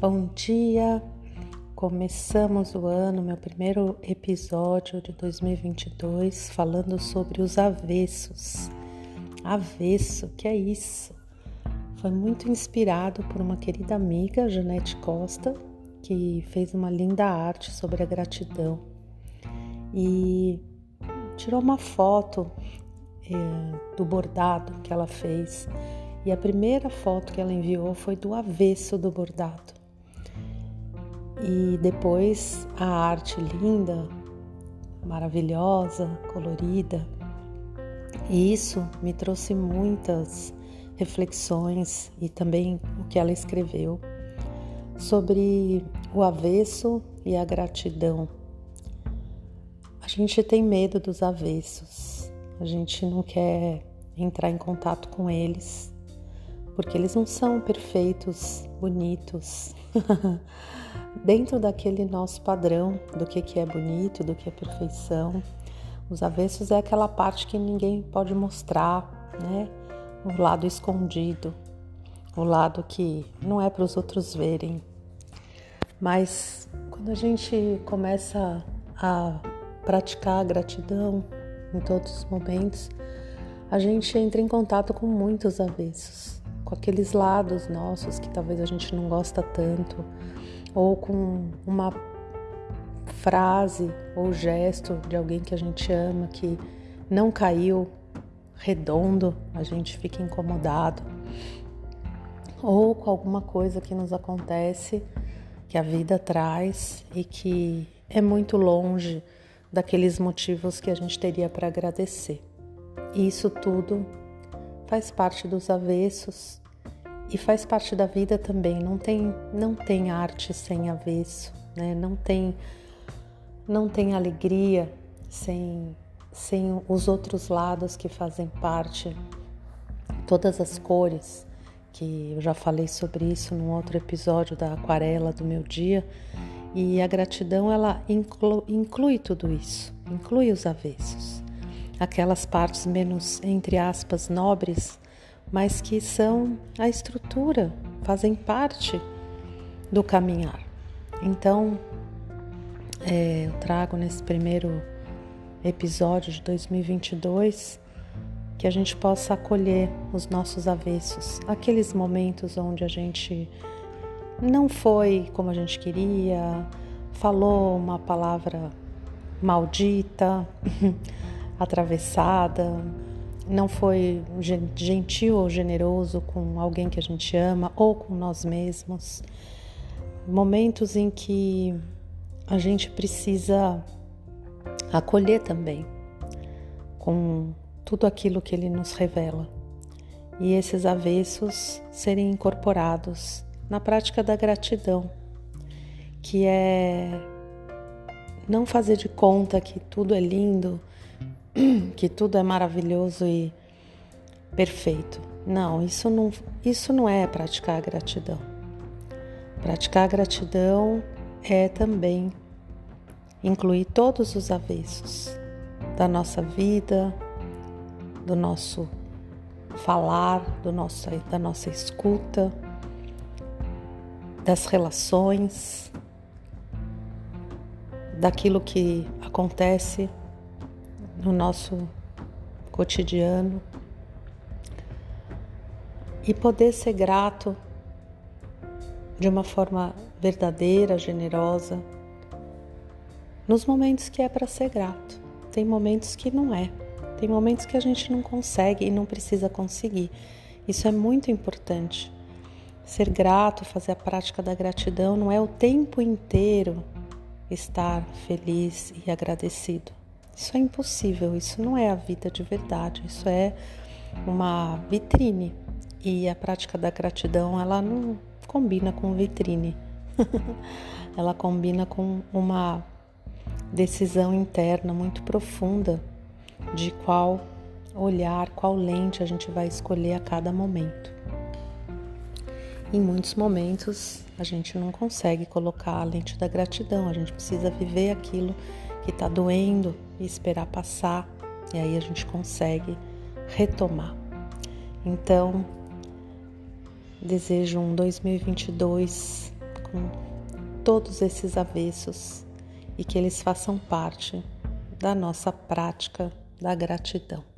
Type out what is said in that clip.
Bom dia! Começamos o ano, meu primeiro episódio de 2022, falando sobre os avessos. Avesso, que é isso? Foi muito inspirado por uma querida amiga, Janete Costa, que fez uma linda arte sobre a gratidão e tirou uma foto é, do bordado que ela fez. E a primeira foto que ela enviou foi do avesso do bordado. E depois a arte linda, maravilhosa, colorida. E isso me trouxe muitas reflexões e também o que ela escreveu sobre o avesso e a gratidão. A gente tem medo dos avessos, a gente não quer entrar em contato com eles, porque eles não são perfeitos, bonitos. dentro daquele nosso padrão do que, que é bonito, do que é perfeição. Os avessos é aquela parte que ninguém pode mostrar, né? O lado escondido, o lado que não é para os outros verem. Mas quando a gente começa a praticar a gratidão em todos os momentos, a gente entra em contato com muitos avessos, com aqueles lados nossos que talvez a gente não gosta tanto, ou com uma frase ou gesto de alguém que a gente ama que não caiu redondo, a gente fica incomodado, ou com alguma coisa que nos acontece que a vida traz e que é muito longe daqueles motivos que a gente teria para agradecer. Isso tudo faz parte dos avessos e faz parte da vida também. Não tem, não tem arte sem avesso, né? Não tem, não tem alegria sem, sem os outros lados que fazem parte. Todas as cores, que eu já falei sobre isso num outro episódio da aquarela do meu dia. E a gratidão ela inclui, inclui tudo isso, inclui os avessos, aquelas partes menos entre aspas nobres mas que são a estrutura, fazem parte do caminhar. Então, é, eu trago nesse primeiro episódio de 2022 que a gente possa acolher os nossos avessos, aqueles momentos onde a gente não foi como a gente queria, falou uma palavra maldita, atravessada, não foi gentil ou generoso com alguém que a gente ama ou com nós mesmos. Momentos em que a gente precisa acolher também com tudo aquilo que ele nos revela e esses avessos serem incorporados na prática da gratidão, que é não fazer de conta que tudo é lindo, que tudo é maravilhoso e perfeito. Não, isso não, isso não é praticar gratidão. Praticar gratidão é também incluir todos os avessos da nossa vida, do nosso falar, do nosso, da nossa escuta, das relações, daquilo que acontece no nosso cotidiano e poder ser grato de uma forma verdadeira, generosa, nos momentos que é para ser grato. Tem momentos que não é. Tem momentos que a gente não consegue e não precisa conseguir. Isso é muito importante. Ser grato, fazer a prática da gratidão não é o tempo inteiro estar feliz e agradecido. Isso é impossível, isso não é a vida de verdade, isso é uma vitrine. E a prática da gratidão, ela não combina com vitrine. ela combina com uma decisão interna muito profunda de qual olhar, qual lente a gente vai escolher a cada momento. Em muitos momentos a gente não consegue colocar a lente da gratidão, a gente precisa viver aquilo que está doendo e esperar passar, e aí a gente consegue retomar. Então, desejo um 2022 com todos esses avessos e que eles façam parte da nossa prática da gratidão.